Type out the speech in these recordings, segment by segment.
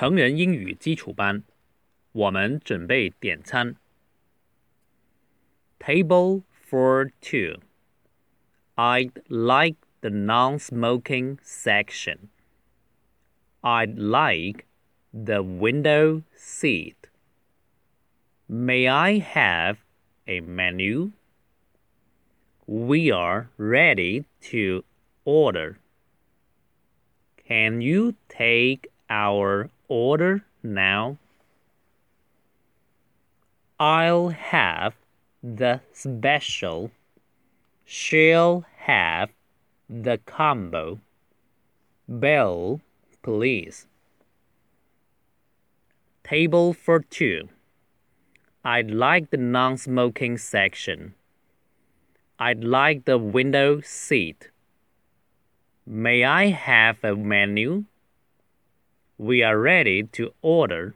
成人英语基础班，我们准备点餐。Table for two. I'd like the non-smoking section. I'd like the window seat. May I have a menu? We are ready to order. Can you take our order now? I'll have the special. She'll have the combo. Bill, please. Table for two. I'd like the non smoking section. I'd like the window seat. May I have a menu? We are ready to order.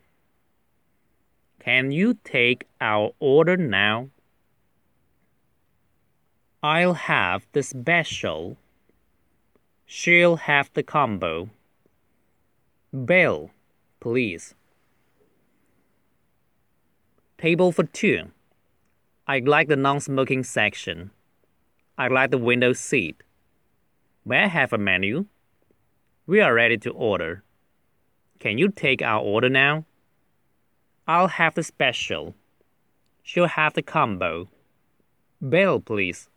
Can you take our order now? I'll have the special. She'll have the combo. Bill, please. Table for two. I'd like the non smoking section. I'd like the window seat. May I have a menu? We are ready to order. Can you take our order now? I'll have the special. She'll have the combo. Bill, please.